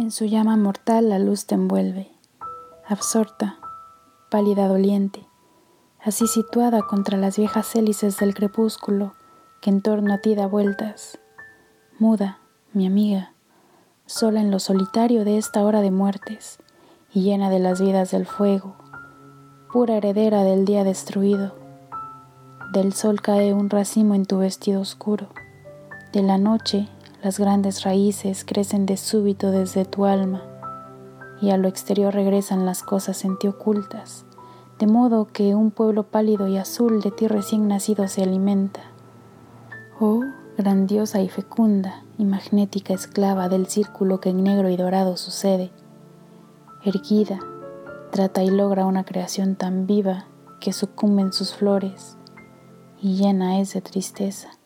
En su llama mortal la luz te envuelve, absorta, pálida doliente, así situada contra las viejas hélices del crepúsculo que en torno a ti da vueltas, muda, mi amiga, sola en lo solitario de esta hora de muertes y llena de las vidas del fuego, pura heredera del día destruido. Del sol cae un racimo en tu vestido oscuro, de la noche las grandes raíces crecen de súbito desde tu alma y a lo exterior regresan las cosas en ti ocultas, de modo que un pueblo pálido y azul de ti recién nacido se alimenta. Oh, grandiosa y fecunda y magnética esclava del círculo que en negro y dorado sucede, erguida, trata y logra una creación tan viva que sucumben sus flores y llena es de tristeza.